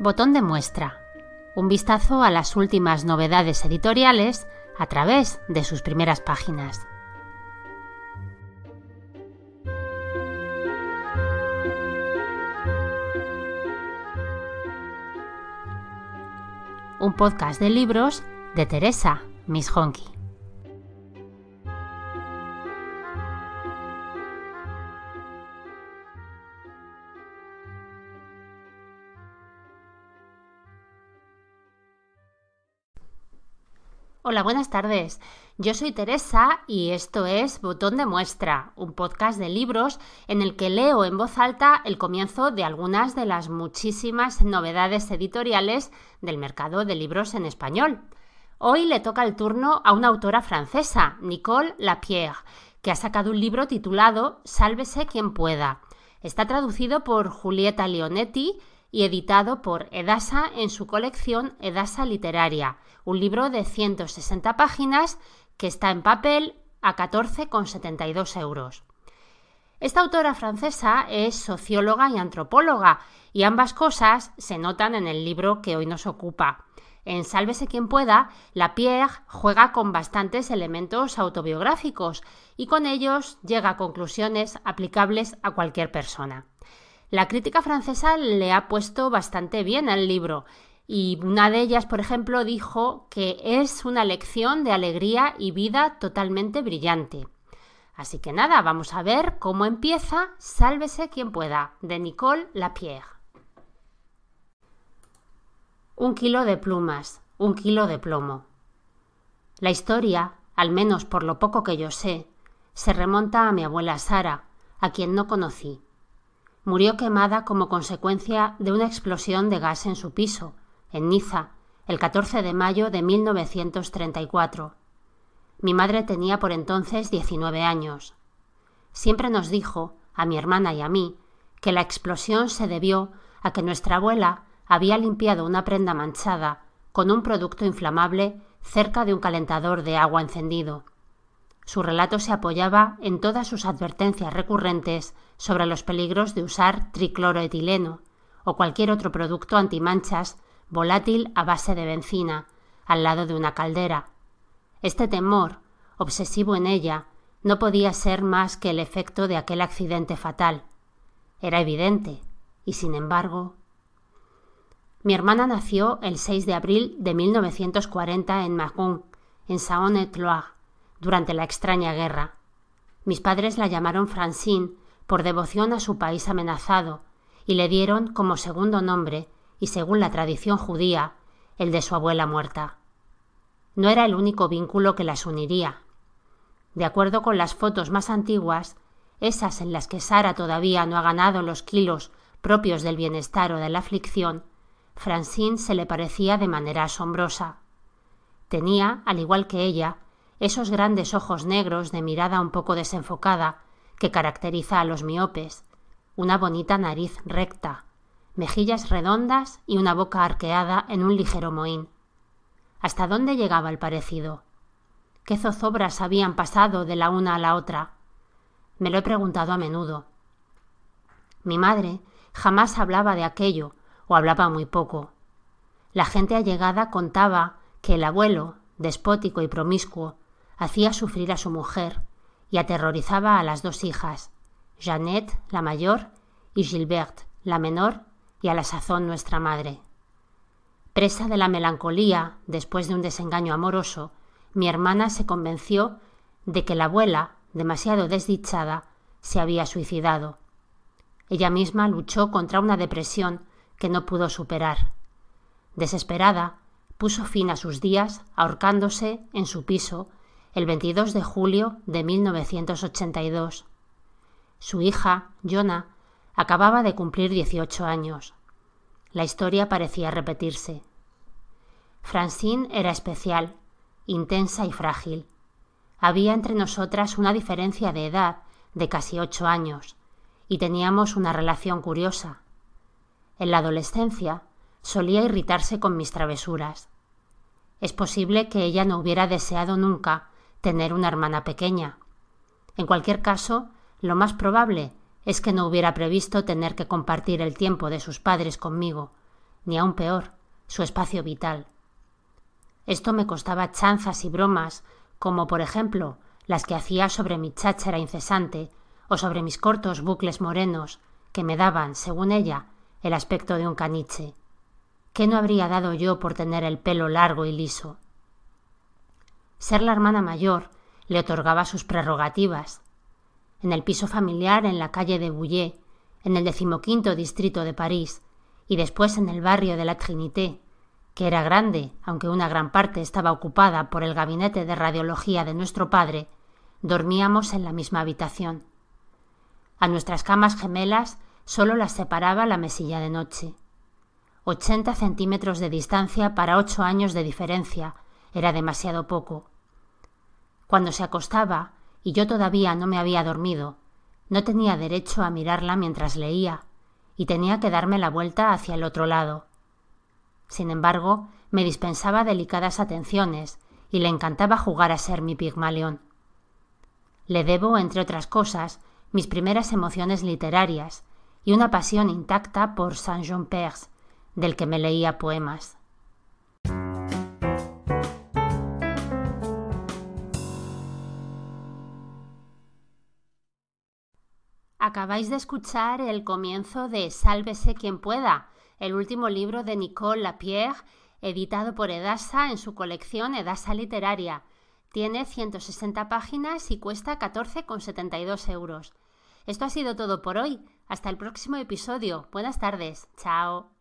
Botón de muestra. Un vistazo a las últimas novedades editoriales a través de sus primeras páginas. Un podcast de libros de Teresa Miss Hola, buenas tardes. Yo soy Teresa y esto es Botón de Muestra, un podcast de libros en el que leo en voz alta el comienzo de algunas de las muchísimas novedades editoriales del mercado de libros en español. Hoy le toca el turno a una autora francesa, Nicole Lapierre, que ha sacado un libro titulado Sálvese quien pueda. Está traducido por Julieta Leonetti y editado por Edasa en su colección Edasa Literaria, un libro de 160 páginas que está en papel a 14,72 euros. Esta autora francesa es socióloga y antropóloga, y ambas cosas se notan en el libro que hoy nos ocupa. En Sálvese quien pueda, la Pierre juega con bastantes elementos autobiográficos y con ellos llega a conclusiones aplicables a cualquier persona. La crítica francesa le ha puesto bastante bien al libro y una de ellas, por ejemplo, dijo que es una lección de alegría y vida totalmente brillante. Así que nada, vamos a ver cómo empieza Sálvese quien pueda, de Nicole Lapierre. Un kilo de plumas, un kilo de plomo. La historia, al menos por lo poco que yo sé, se remonta a mi abuela Sara, a quien no conocí murió quemada como consecuencia de una explosión de gas en su piso, en Niza, el 14 de mayo de 1934. Mi madre tenía por entonces 19 años. Siempre nos dijo, a mi hermana y a mí, que la explosión se debió a que nuestra abuela había limpiado una prenda manchada con un producto inflamable cerca de un calentador de agua encendido. Su relato se apoyaba en todas sus advertencias recurrentes sobre los peligros de usar tricloroetileno o cualquier otro producto antimanchas volátil a base de benzina al lado de una caldera. Este temor, obsesivo en ella, no podía ser más que el efecto de aquel accidente fatal. Era evidente, y sin embargo. Mi hermana nació el 6 de abril de 1940 en Macon, en Saône-et-Loire, durante la extraña guerra. Mis padres la llamaron Francine por devoción a su país amenazado, y le dieron como segundo nombre, y según la tradición judía, el de su abuela muerta. No era el único vínculo que las uniría. De acuerdo con las fotos más antiguas, esas en las que Sara todavía no ha ganado los kilos propios del bienestar o de la aflicción, Francine se le parecía de manera asombrosa. Tenía, al igual que ella, esos grandes ojos negros de mirada un poco desenfocada que caracteriza a los miopes, una bonita nariz recta, mejillas redondas y una boca arqueada en un ligero mohín. ¿Hasta dónde llegaba el parecido? ¿Qué zozobras habían pasado de la una a la otra? Me lo he preguntado a menudo. Mi madre jamás hablaba de aquello, o hablaba muy poco. La gente allegada contaba que el abuelo, despótico y promiscuo, hacía sufrir a su mujer y aterrorizaba a las dos hijas, Jeannette, la mayor, y Gilberte, la menor, y a la sazón nuestra madre. Presa de la melancolía, después de un desengaño amoroso, mi hermana se convenció de que la abuela, demasiado desdichada, se había suicidado. Ella misma luchó contra una depresión que no pudo superar. Desesperada, puso fin a sus días ahorcándose en su piso el 22 de julio de 1982. Su hija, Jonah, acababa de cumplir 18 años. La historia parecía repetirse. Francine era especial, intensa y frágil. Había entre nosotras una diferencia de edad de casi ocho años, y teníamos una relación curiosa. En la adolescencia solía irritarse con mis travesuras. Es posible que ella no hubiera deseado nunca tener una hermana pequeña. En cualquier caso, lo más probable es que no hubiera previsto tener que compartir el tiempo de sus padres conmigo, ni aún peor, su espacio vital. Esto me costaba chanzas y bromas, como por ejemplo las que hacía sobre mi cháchara incesante o sobre mis cortos bucles morenos, que me daban, según ella, el aspecto de un caniche. ¿Qué no habría dado yo por tener el pelo largo y liso? Ser la hermana mayor le otorgaba sus prerrogativas. En el piso familiar en la calle de Bouillet, en el decimoquinto distrito de París, y después en el barrio de la Trinité, que era grande, aunque una gran parte estaba ocupada por el gabinete de radiología de nuestro padre, dormíamos en la misma habitación. A nuestras camas gemelas solo las separaba la mesilla de noche. Ochenta centímetros de distancia para ocho años de diferencia era demasiado poco. Cuando se acostaba, y yo todavía no me había dormido, no tenía derecho a mirarla mientras leía, y tenía que darme la vuelta hacia el otro lado. Sin embargo, me dispensaba delicadas atenciones y le encantaba jugar a ser mi pigmalión. Le debo, entre otras cosas, mis primeras emociones literarias y una pasión intacta por Saint-Jean-Perse, del que me leía poemas. Acabáis de escuchar el comienzo de Sálvese quien pueda, el último libro de Nicole Lapierre, editado por Edasa en su colección Edasa Literaria. Tiene 160 páginas y cuesta 14,72 euros. Esto ha sido todo por hoy. Hasta el próximo episodio. Buenas tardes. Chao.